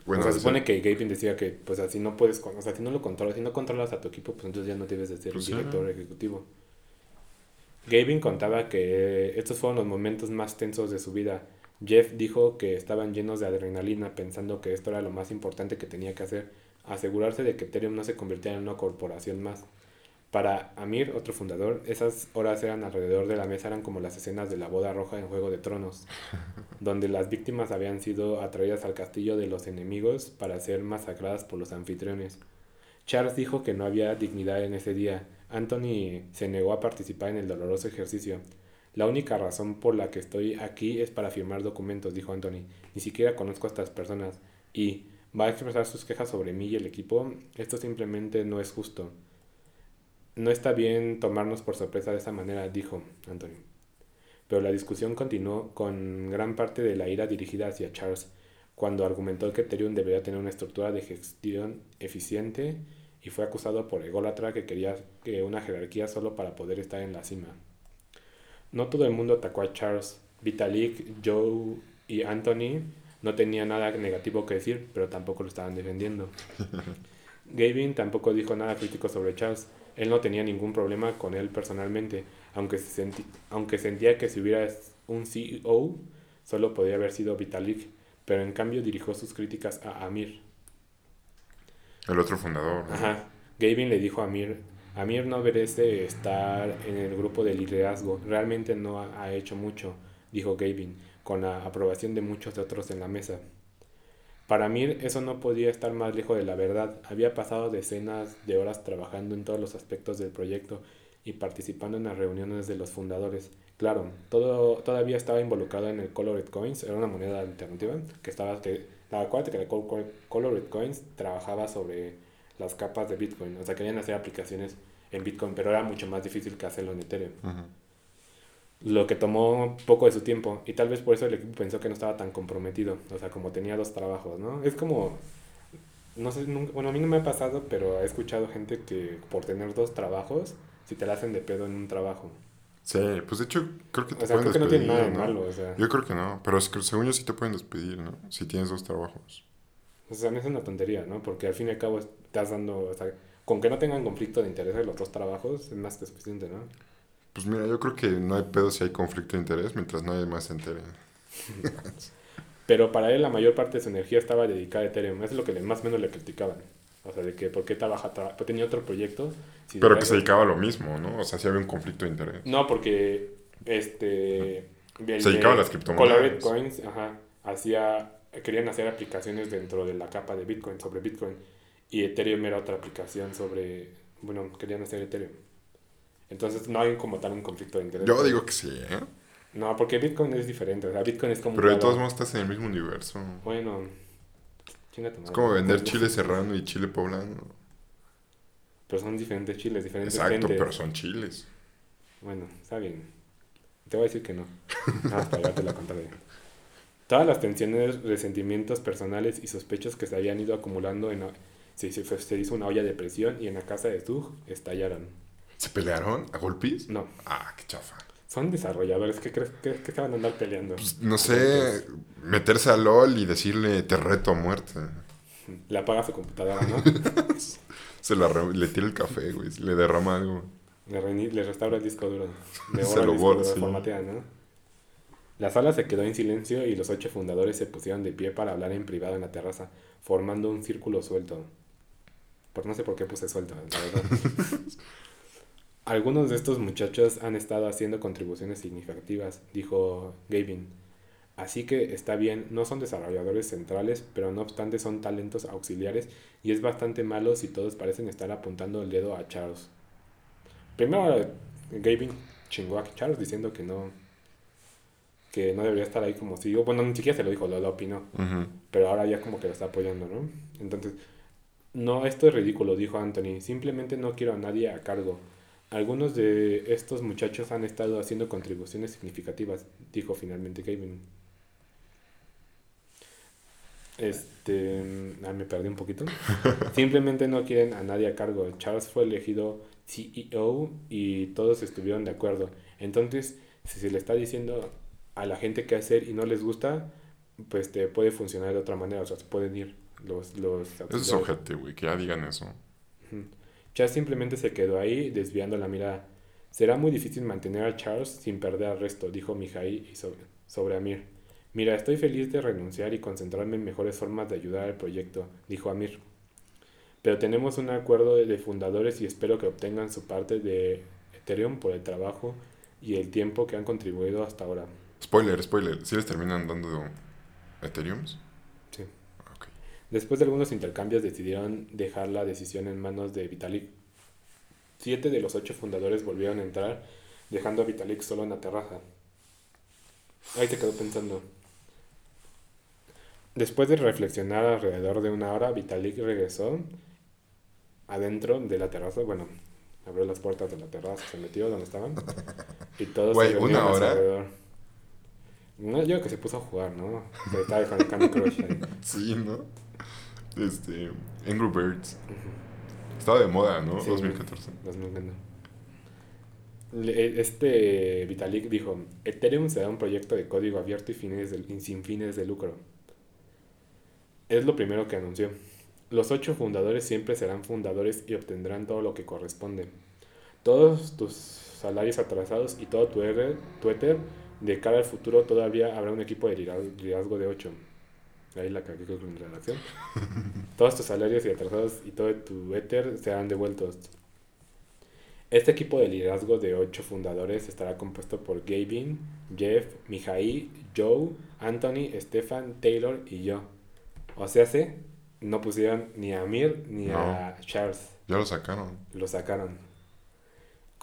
O sea, se supone que Gavin decía que pues así no puedes, o sea, si no lo controlas, si no controlas a tu equipo, pues entonces ya no debes de ser Pues sí. director ejecutivo. Gavin contaba que estos fueron los momentos más tensos de su vida. Jeff dijo que estaban llenos de adrenalina pensando que esto era lo más importante que tenía que hacer, asegurarse de que Ethereum no se convirtiera en una corporación más. Para Amir, otro fundador, esas horas eran alrededor de la mesa, eran como las escenas de la boda roja en Juego de Tronos, donde las víctimas habían sido atraídas al castillo de los enemigos para ser masacradas por los anfitriones. Charles dijo que no había dignidad en ese día. Anthony se negó a participar en el doloroso ejercicio. La única razón por la que estoy aquí es para firmar documentos, dijo Anthony. Ni siquiera conozco a estas personas. Y va a expresar sus quejas sobre mí y el equipo. Esto simplemente no es justo. No está bien tomarnos por sorpresa de esa manera, dijo Anthony. Pero la discusión continuó con gran parte de la ira dirigida hacia Charles, cuando argumentó que Ethereum debería tener una estructura de gestión eficiente y fue acusado por ególatra que quería que una jerarquía solo para poder estar en la cima. No todo el mundo atacó a Charles. Vitalik, Joe y Anthony no tenían nada negativo que decir, pero tampoco lo estaban defendiendo. Gavin tampoco dijo nada crítico sobre Charles. Él no tenía ningún problema con él personalmente, aunque, se senti- aunque sentía que si hubiera un CEO, solo podría haber sido Vitalik, pero en cambio dirigió sus críticas a Amir. El otro fundador. ¿no? Ajá. Gavin le dijo a Amir, Amir no merece estar en el grupo de liderazgo, realmente no ha, ha hecho mucho, dijo Gavin, con la aprobación de muchos de otros en la mesa. Para Mir eso no podía estar más lejos de la verdad. Había pasado decenas de horas trabajando en todos los aspectos del proyecto y participando en las reuniones de los fundadores. Claro, todo, todavía estaba involucrado en el Colored Coins, era una moneda alternativa que estaba... Que, acuérdate que el Col- Col- Colored Coins trabajaba sobre las capas de Bitcoin, o sea, querían hacer aplicaciones en Bitcoin, pero era mucho más difícil que hacerlo en Ethereum. Lo que tomó poco de su tiempo y tal vez por eso el equipo pensó que no estaba tan comprometido, o sea, como tenía dos trabajos, ¿no? Es como, no sé, nunca- bueno, a mí no me ha pasado, pero he escuchado gente que por tener dos trabajos, si te la hacen de pedo en un trabajo. Sí, pues de hecho, creo que te O sea, pueden creo que no tiene nada de malo, o sea, Yo creo que no, pero es que según yo sí te pueden despedir, ¿no? Si tienes dos trabajos. o sea, a mí es una tontería, ¿no? Porque al fin y al cabo estás dando, o sea, con que no tengan conflicto de interés de los dos trabajos, es más que suficiente, ¿no? Pues mira, yo creo que no hay pedo si hay conflicto de interés mientras nadie más se entere. Pero para él la mayor parte de su energía estaba dedicada a Ethereum. Eso es lo que le- más o menos le criticaban. O sea, de que por qué trabaja, tra- pues tenía otro proyecto. si Pero que se dedicaba a lo mismo, ¿no? O sea, sí había un conflicto de interés. No, porque este... el Se dedicaba de a las criptomonedas. Colored Coins, ajá, hacía, querían hacer aplicaciones dentro de la capa de Bitcoin, sobre Bitcoin. Y Ethereum era otra aplicación sobre... Bueno, querían hacer Ethereum. Entonces no hay como tal un conflicto de interés. Yo digo que sí, ¿eh? No, porque Bitcoin es diferente. O sea, Bitcoin es como... Pero de todos modos estás en el mismo universo. Bueno... chinga tu Es madre. como vender chile serrano y chile poblano. Pero son diferentes chiles, diferentes Exacto, pero son chiles. Bueno, está bien. Te voy a decir que no. Nada más para llevarte la contraria. Todas las tensiones, resentimientos personales y sospechos que se habían ido acumulando en... la- Se, se, se hizo una olla de presión y en la casa de Zug estallaron. ¿Se pelearon a golpes? No, Ah, qué chafa. son desarrolladores. ¿Qué crees que, que se van a andar peleando? Pues, no sé, meterse a LOL y decirle te reto a muerte. Le apaga su computadora, ¿no? Se la re- le tira el café, güey. Le derrama algo. Le, reini- le restaura el disco duro. Le Se lo borra, sí. formatea, ¿no? La sala se quedó en silencio y los ocho fundadores se pusieron de pie para hablar en privado en la terraza, formando un círculo suelto. Pues no sé por qué puse suelto, la verdad. Algunos de estos muchachos han estado haciendo contribuciones significativas, dijo Gavin. Así que está bien, no son desarrolladores centrales, pero no obstante son talentos auxiliares y es bastante malo si todos parecen estar apuntando el dedo a Charles. Primero Gavin chingó a Charles diciendo que no que no debería estar ahí como si bueno ni siquiera se lo dijo, lo, lo opinó, pero ahora ya como que lo está apoyando, ¿no? Entonces, no, esto es ridículo, dijo Anthony, simplemente no quiero a nadie a cargo. Algunos de estos muchachos han estado haciendo contribuciones significativas, dijo finalmente Gavin. Este, ah, me perdí un poquito. Simplemente no quieren a nadie a cargo. Charles fue elegido CEO y todos estuvieron de acuerdo. Entonces, si se le está diciendo a la gente qué hacer y no les gusta, pues te puede funcionar de otra manera. O sea, se pueden ir los... los Eso es güey, que ya digan eso. Chas simplemente se quedó ahí, desviando la mirada. Será muy difícil mantener a Charles sin perder al resto, dijo Mijai y sobre, sobre Amir. Mira, estoy feliz de renunciar y concentrarme en mejores formas de ayudar al proyecto, dijo Amir. Pero tenemos un acuerdo de, fundadores y espero que obtengan su parte de Ethereum por el trabajo y el tiempo que han contribuido hasta ahora. Spoiler, spoiler. ¿Sí les terminan dando Ethereums? Después de algunos intercambios decidieron dejar la decisión en manos de Vitalik. Siete de los ocho fundadores volvieron a entrar, dejando a Vitalik solo en la terraza. Ahí te quedó pensando. Después de reflexionar alrededor de una hora, Vitalik regresó adentro de la terraza. Bueno, abrió las puertas de la terraza, se metió donde estaban. Y todos se ¿una hora? alrededor. No, yo creo que se puso a jugar, ¿no? Se estaba dejando Candy Crush ahí. Sí, ¿no? Este. Angry Birds. Estaba de moda, ¿no? Sí, 2014. 2020. Le- Este Vitalik dijo, Ethereum será un proyecto de código abierto y, fines de- y sin fines de lucro. Es lo primero que anunció. Los ocho fundadores siempre serán fundadores y obtendrán todo lo que corresponde. Todos tus salarios atrasados y todo tu, R, tu Ether, de cara al futuro todavía habrá un equipo de liderazgo de ocho. Ahí la cagué con la redacción. Todos tus salarios y atrasados y todo tu Ether serán devueltos. Este equipo de liderazgo de ocho fundadores estará compuesto por Gavin, Jeff, Mihai, Joe, Anthony, Stefan, Taylor y yo. O sea, se no pusieron ni a Amir ni a Charles. Ya lo sacaron. Lo sacaron.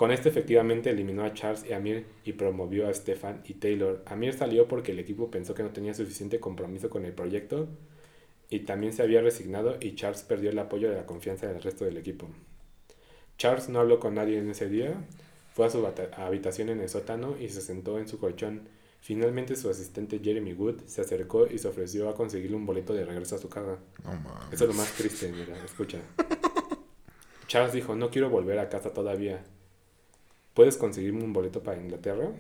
Con esto efectivamente eliminó a Charles y Amir y promovió a Stefan y Taylor. Amir salió porque el equipo pensó que no tenía suficiente compromiso con el proyecto y también se había resignado y Charles perdió el apoyo de la confianza del resto del equipo. Charles no habló con nadie en ese día, fue a su habitación en el sótano y se sentó en su colchón. Finalmente su asistente Jeremy Wood se acercó y se ofreció a conseguirle un boleto de regreso a su casa. No mames. Eso es lo más triste, mira, escucha. Charles dijo, no quiero volver a casa todavía. ¿Puedes conseguirme un boleto para Inglaterra?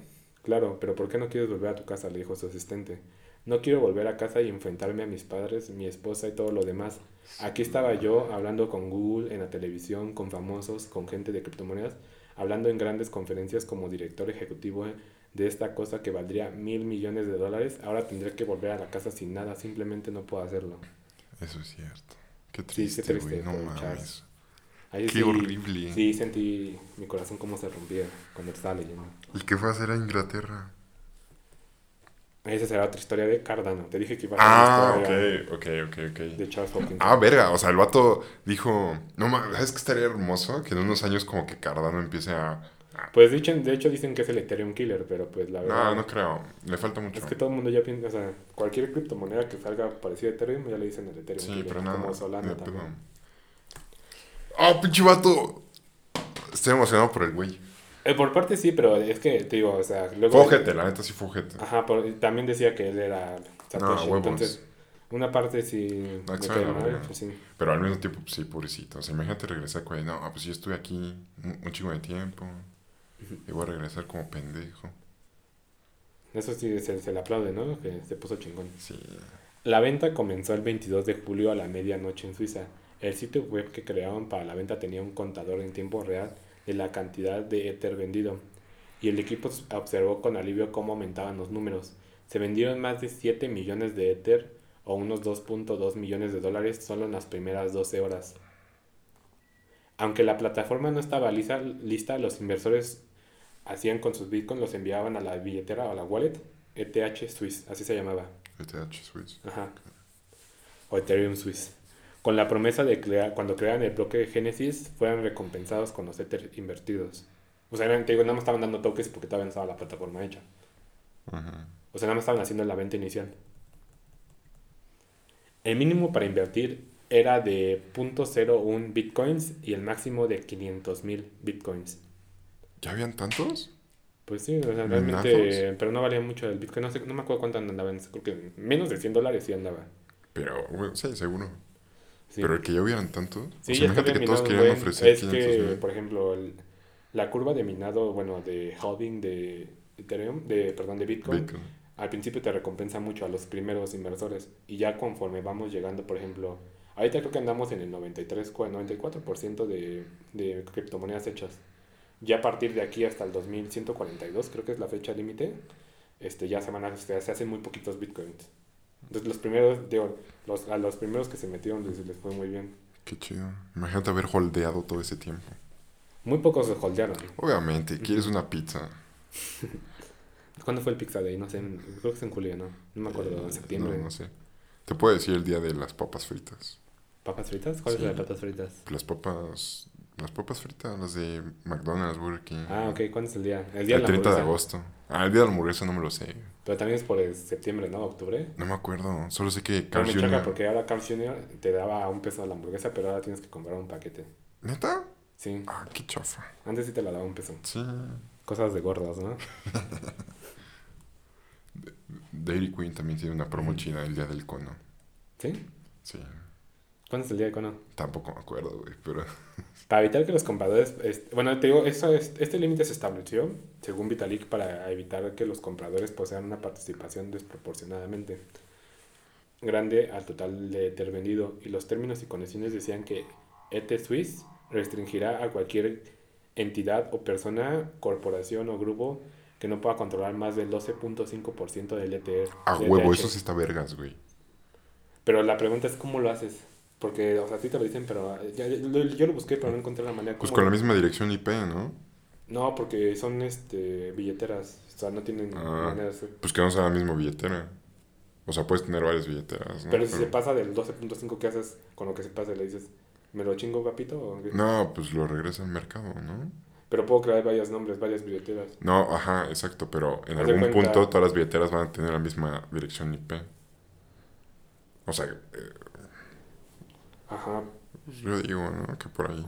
Claro, pero ¿por qué no quieres volver a tu casa? le dijo su asistente. No quiero volver a casa y enfrentarme a mis padres, mi esposa y todo lo demás. Aquí estaba yo hablando con Google en la televisión, con famosos, con gente de criptomonedas, hablando en grandes conferencias como director ejecutivo de esta cosa que valdría mil millones de dólares. Ahora tendré que volver a la casa sin nada, simplemente no puedo hacerlo. Eso es cierto. Qué Sí, qué triste, triste. No mames. Ahí Qué horrible. Sí, sentí mi corazón cómo se rompía cuando estaba leyendo. ¿Y qué fue a hacer a Inglaterra? Esa será otra historia de Cardano. Te dije que iba a Ah, ser una ok, ok, ok, ok. de Charles Hopkins. Ah, verga, o sea, el vato dijo, no mames, ¿sabes qué estaría hermoso? Que en unos años como que Cardano empiece a... Pues dicen, de hecho dicen que es el Ethereum Killer, pero pues la verdad... No, no creo, le falta mucho. Es que todo el mundo ya piensa, o sea, cualquier criptomoneda que salga parecida a Ethereum ya le dicen el Ethereum Sí, Killer. pero nada, como Solana también. ¡Ah, pinche vato! Estoy emocionado por el güey. Eh, por parte sí, pero es que, te digo, o sea, luego... Fue ojete, la neta sí fue ojete. Ajá, por- también decía que él era Satoshi. huevos. entonces, una parte sí... No, cae mal, pues sí. Pero al mismo tiempo, pues, sí, pobrecito. O sea, imagínate regresar con no, pues yo estuve aquí un, un chingo de tiempo. Y voy a regresar como pendejo. Eso sí, se, se le aplaude, ¿no? Que se puso chingón. Sí. La venta comenzó el 22 de julio a la medianoche en Suiza. El sitio web que crearon para la venta tenía un contador en tiempo real de la cantidad de Ether vendido. Y el equipo observó con alivio cómo aumentaban los números. Se vendieron más de 7 millones de Ether o unos 2.2 millones de dólares solo en las primeras 12 horas. Aunque la plataforma no estaba lista, lista los inversores hacían con sus bitcoins, los enviaban a la billetera o a la wallet, ETH Swiss, así se llamaba. ETH Swiss. Ajá. O Ethereum Swiss. Con la promesa de que cuando crearan el bloque de Genesis fueran recompensados con los Ether invertidos. O sea, eran- te digo, nada más estaban dando toques porque todavía no estaba la plataforma hecha. Ajá. O sea, nada más estaban haciendo la venta inicial. El mínimo para invertir era de 0.01 bitcoins y el máximo de 500 mil bitcoins. ¿Ya habían tantos? Pues sí, o sea, realmente, pero no valía mucho el bitcoin. No, sé, no me acuerdo cuánto andaba, creo que menos de 100 dólares sí andaba. Pero, bueno, sí, seguro. Sí. Pero el que ya hubieran tantos. Sí, o sea, imagínate que todos querían ofrecer Es 500 que, mil. por ejemplo, el- la curva de minado, bueno, de holding de Ethereum, de, perdón, de Bitcoin, Bitcoin. al principio te recompensa mucho a los primeros inversores. Y ya conforme vamos llegando, por ejemplo, ahorita creo que andamos en el 93, cua- 94% de, de criptomonedas hechas. Ya a partir de aquí hasta el 2142, creo que es la fecha límite, este, ya se, van a- se hacen muy poquitos Bitcoins. Entonces los primeros, digo, los, a los primeros que se metieron les, les fue muy bien. Qué chido. Imagínate haber holdeado todo ese tiempo. Muy pocos se holdearon. Obviamente, quieres una pizza. ¿Cuándo fue el Pizza Day? No sé, creo que es en julio, ¿no? No me acuerdo, Eh, en septiembre. No, no sé. Te puedo decir el día de las papas fritas. ¿Papas fritas? ¿Cuáles Sí. son las papas fritas? Las papas. Las papas fritas, las de McDonald's, Burger King. Ah, ok, ¿cuándo es el día? El día El de la 30 de agosto. Ah, el día de la hamburguesa no me lo sé. Pero también es por el septiembre, ¿no? Octubre. No me acuerdo. Solo sé que No Carl me choca Jr. porque ahora Carl Jr. te daba un peso a la hamburguesa, pero ahora tienes que comprar un paquete. ¿Neta? Sí, Ah, qué chafa. antes sí te la daba un peso. Sí. Cosas de gordas, ¿no? Dairy Queen también tiene una promo china el día del cono. ¿Sí? Sí. ¿Cuándo es el día de cono? Tampoco me acuerdo, güey, pero. Para evitar que los compradores... es- bueno, te digo, eso es- este límite se estableció, según Vitalik, para evitar que los compradores posean una participación desproporcionadamente grande al total de Ether vendido. Y los términos y condiciones decían que ETH Swiss restringirá a cualquier entidad o persona, corporación o grupo que no pueda controlar más del 12.5% del ETH. A del huevo, ETH. eso sí está vergas, güey. Pero la pregunta es cómo lo haces. Porque, o sea, sí te lo dicen, pero eh, ya- yo lo busqué, pero no encontré la manera. Pues cómo con la misma dirección IP, ¿no? No, porque son este billeteras. O sea, no tienen Ah. manera de hacer. Pues que no sea la misma billetera. O sea, puedes tener varias billeteras, ¿no? Pero si se pasa del 12.5, ¿qué haces con lo que se pasa? Le dices, ¿me lo chingo, papito? o? No, pues lo regresa al mercado, ¿no? Pero puedo crear varios nombres, varias billeteras. No, ajá, exacto, pero en Haz algún cuenta- punto todas las billeteras van a tener la misma dirección IP. O sea, eh, Ajá. yo digo, ¿no? Que por ahí.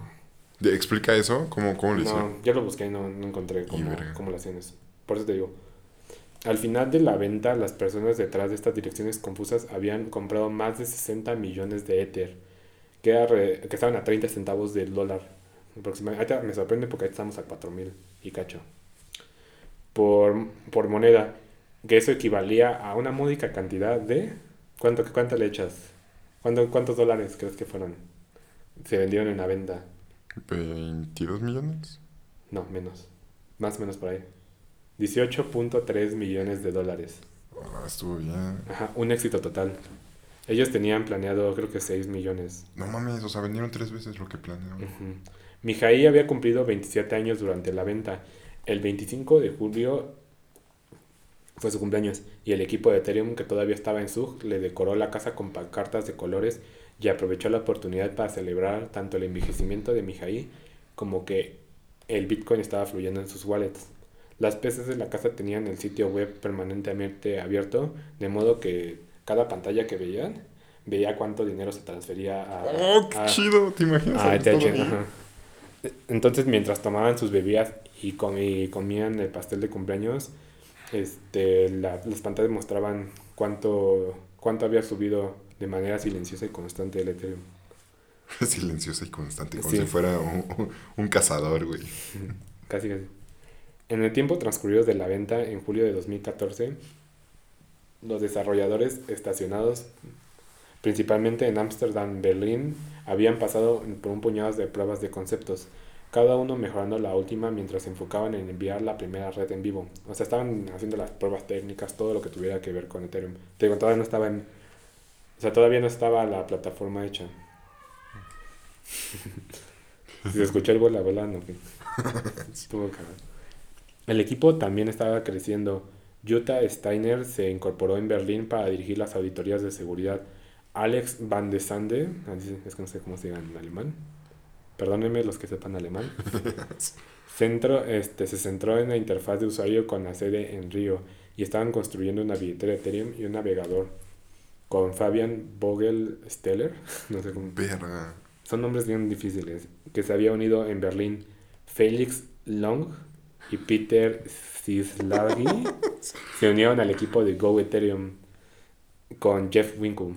¿Explica eso? ¿Cómo, cómo lo hicieron? No, ya lo busqué y no, no encontré cómo, cómo lo hacían eso. Por eso te digo. Al final de la venta, las personas detrás de estas direcciones confusas habían comprado más de 60 millones de Ether, que, era re- que estaban a 30 centavos del dólar. Aproximadamente. Me sorprende porque ahí estamos a 4 mil y cacho. Por, por moneda, que eso equivalía a una módica cantidad de... ¿Cuánto, cuánto le echas? ¿Cuánto, ¿Cuántos dólares crees que fueron? Se vendieron en la venta. ¿22 millones? No, menos. Más o menos por ahí. 18.3 millones de dólares. Ah, estuvo bien. Ajá, un éxito total. Ellos tenían planeado creo que 6 millones. No mames, o sea, vendieron tres veces lo que planearon. Ujú. Mijaí había cumplido 27 años durante la venta. El 25 de julio fue su cumpleaños y el equipo de Ethereum que todavía estaba en SUG le decoró la casa con pancartas de colores y aprovechó la oportunidad para celebrar tanto el envejecimiento de Mijaí como que el Bitcoin estaba fluyendo en sus wallets. Las PCs de la casa tenían el sitio web permanentemente abierto, de modo que cada pantalla que veían veía cuánto dinero se transfería a... ¡Oh, qué a- chido! ¿Te imaginas? Ahí. ajá. Entonces, mientras tomaban sus bebidas y, com- y comían el pastel de cumpleaños, este, la- las pantallas mostraban cuánto, cuánto había subido de manera silenciosa y constante el Ethereum. Silenciosa y constante, como Sí. si fuera un, un- un cazador, güey. Casi, casi. En el tiempo transcurrido de la venta, en julio de 2014, los desarrolladores estacionados principalmente en Ámsterdam, Berlín, habían pasado por un puñado de pruebas de conceptos, cada uno mejorando la última mientras se enfocaban en enviar la primera red en vivo. O sea, estaban haciendo las pruebas técnicas, todo lo que tuviera que ver con Ethereum. Te digo, todavía no estaba en... O sea, todavía no estaba la plataforma hecha. si se escuchó el no. que- Estuvo. El equipo también estaba creciendo. Jutta Steiner se incorporó en Berlín para dirigir las auditorías de seguridad. Alex Van de Sande, es que no sé cómo se diga en alemán. Perdónenme los que sepan alemán. Centro, este, se centró en la interfaz de usuario con la sede en Río y estaban construyendo una billetera Ethereum y un navegador con Fabian Vogel-Steller, no sé cómo, Verga. son nombres bien difíciles, que se había unido en Berlín. Felix Long y Peter Cislargi se unieron al equipo de Go Ethereum con Jeff Winkle.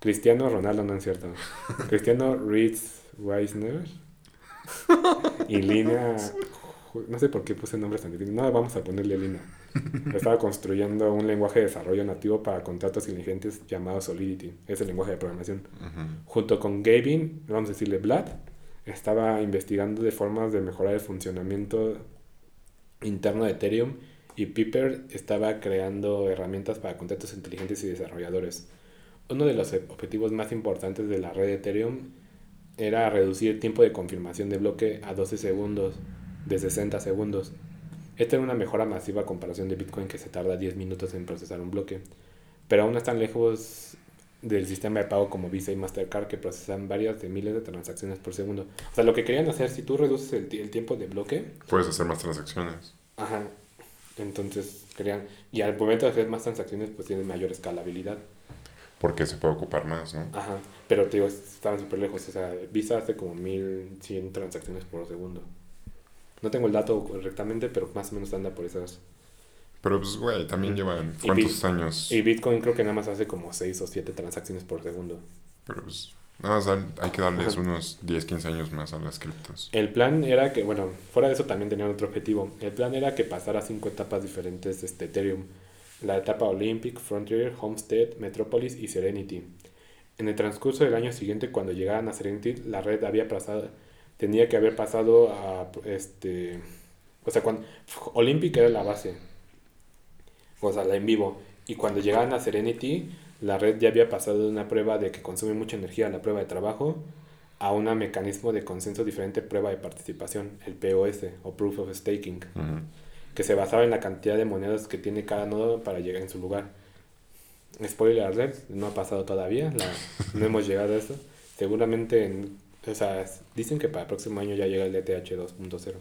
Cristiano Ronaldo, no es cierto. Cristiano Ritz Weisner y Lina. No sé por qué puse nombres tan difíciles. No, vamos a ponerle Lina. Estaba construyendo un lenguaje de desarrollo nativo para contratos inteligentes llamado Solidity. Es el lenguaje de programación. Junto con Gavin, vamos a decirle Vlad, estaba investigando de formas de mejorar el funcionamiento interno de Ethereum y Piper estaba creando herramientas para contratos inteligentes y desarrolladores. Uno de los objetivos más importantes de la red de Ethereum era reducir el tiempo de confirmación de bloque a 12 segundos de 60 segundos. Esta era una mejora masiva a comparación de Bitcoin que se tarda 10 minutos en procesar un bloque, pero aún están lejos del sistema de pago como Visa y Mastercard que procesan varias de miles de transacciones por segundo. O sea, lo que querían hacer, si tú reduces el, el tiempo de bloque, Puedes hacer más transacciones. ajá, entonces querían, y al momento de hacer más transacciones, pues tienen mayor escalabilidad. Porque se puede ocupar más, ¿no? Ajá, pero te digo, estaban súper lejos. O sea, Visa hace como 1100 transacciones por segundo. No tengo el dato correctamente, pero más o menos anda por esas. Pero pues, güey, también llevan Y cuántos Bit- años. Y Bitcoin creo que nada más hace como 6 o 7 transacciones por segundo. Pero pues, nada más hay que darles Ajá. unos 10, 15 años más a las criptos. El plan era que, bueno, fuera de eso también tenían otro objetivo. El plan era que pasara cinco etapas diferentes de este Ethereum. La etapa Olympic, Frontier, Homestead, Metropolis y Serenity. En el transcurso del año siguiente, cuando llegaran a Serenity, la red había pasado, tenía que haber pasado a, este, o sea, cuando, Olympic era la base, o sea, la en vivo. Y cuando llegaban a Serenity, la red ya había pasado de una prueba de que consume mucha energía, la prueba de trabajo, a un mecanismo de consenso diferente, prueba de participación, el POS o Proof of Staking, que se basaba en la cantidad de monedas que tiene cada nodo para llegar en su lugar. Spoiler alert, no ha pasado todavía, la- no hemos llegado a eso. Seguramente, en, o sea, dicen que para el próximo año ya llega el DTH 2.0.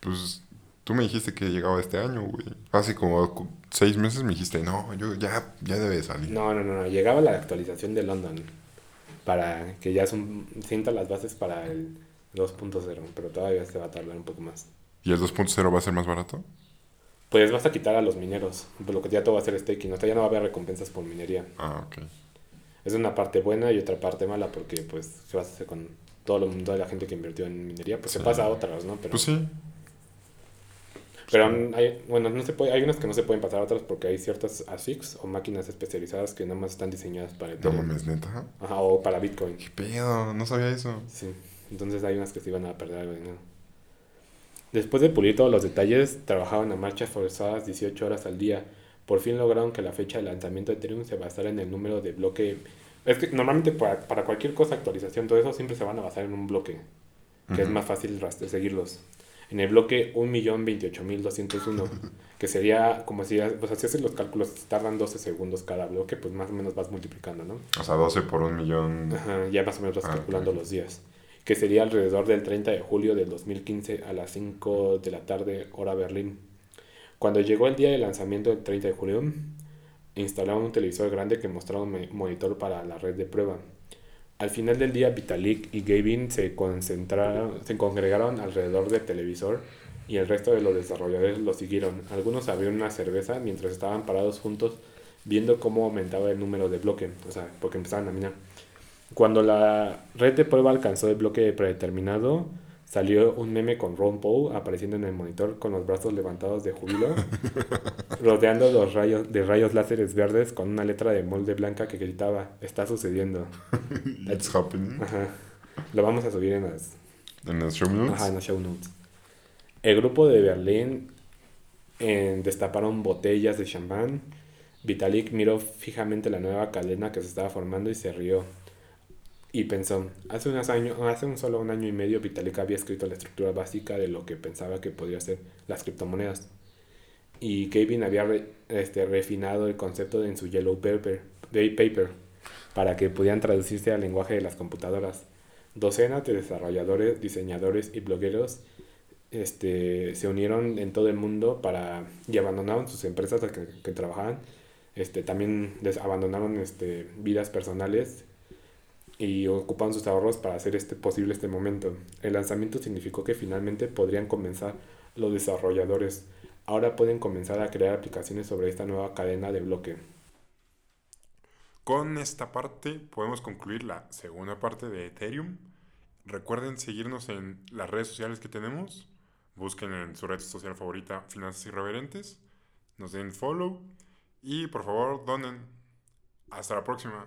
Pues tú me dijiste que llegaba este año, güey. Hace como seis meses me dijiste, no, yo ya, ya debe de salir. No, no, no, no, llegaba la actualización de London para que ya son, sienta las bases para el 2.0, pero todavía se va a tardar un poco más. ¿Y el 2.0 va a ser más barato? Pues vas a quitar a los mineros, por lo que ya todo va a ser staking, o sea, ya no va a haber recompensas por minería. Ah, ok. Es una parte buena y otra parte mala porque pues ¿qué vas a hacer con todo el mundo de la gente que invirtió en minería? Pues se pasa a otras, ¿no? Pero, Pues sí. pero hay, bueno, no se puede, hay unas que no se pueden pasar a otras porque hay ciertas ASICs o máquinas especializadas que nada más están diseñadas para No Ethereum. mames, neta. Ajá, o para Bitcoin. ¿Qué pedo? No sabía eso. Sí, entonces hay unas que se iban a perder algo de dinero. Después de pulir todos los detalles, trabajaban a marchas forzadas 18 horas al día. Por fin lograron que la fecha de lanzamiento de Ethereum se basara en el número de bloque. Es que normalmente para, para cualquier cosa, actualización, todo eso siempre se van a basar en un bloque, que es más fácil seguirlos. En el bloque 1.028.201, que sería como si, pues si haces los cálculos, tardan 12 segundos cada bloque, pues más o menos vas multiplicando, ¿no? O sea, 12 por un millón. Ajá, ya más o menos vas Ah, calculando los días. Que sería alrededor del 30 de julio del 2015 a las 5 de la tarde, hora Berlín. Cuando llegó el día de lanzamiento del 30 de julio, instalaron un televisor grande que mostraba un monitor para la red de prueba. Al final del día, Vitalik y Gavin se concentraron, se congregaron alrededor del televisor y el resto de los desarrolladores lo siguieron. Algunos abrieron una cerveza mientras estaban parados juntos viendo cómo aumentaba el número de bloques, o sea, porque empezaban a minar. Cuando la red de prueba alcanzó el bloque predeterminado, salió un meme con Ron Paul apareciendo en el monitor con los brazos levantados de júbilo, rodeando los rayos de rayos láseres verdes con una letra de molde blanca que gritaba, está sucediendo. It's happening. Ajá. Lo vamos a subir en las, En los show notes. ajá, en los show notes. El grupo de Berlín eh, destaparon botellas de champán. Vitalik miró fijamente la nueva cadena que se estaba formando y se rió. Y pensó, hace, unos años, hace un solo un año y medio Vitalik había escrito la estructura básica de lo que pensaba que podría ser las criptomonedas. Y Kevin había re- este, refinado el concepto en su Yellow Paper, Paper para que pudieran traducirse al lenguaje de las computadoras. Docenas de desarrolladores, diseñadores y blogueros este, se unieron en todo el mundo para y abandonaron sus empresas que, que trabajaban. Este, también abandonaron este, vidas personales y ocuparon sus ahorros para hacer este posible este momento. El lanzamiento significó que finalmente podrían comenzar los desarrolladores. Ahora pueden comenzar a crear aplicaciones sobre esta nueva cadena de bloque. Con esta parte podemos concluir la segunda parte de Ethereum. Recuerden seguirnos en las redes sociales que tenemos. Busquen en su red social favorita Finanzas Irreverentes. Nos den follow. Y por favor, donen. Hasta la próxima.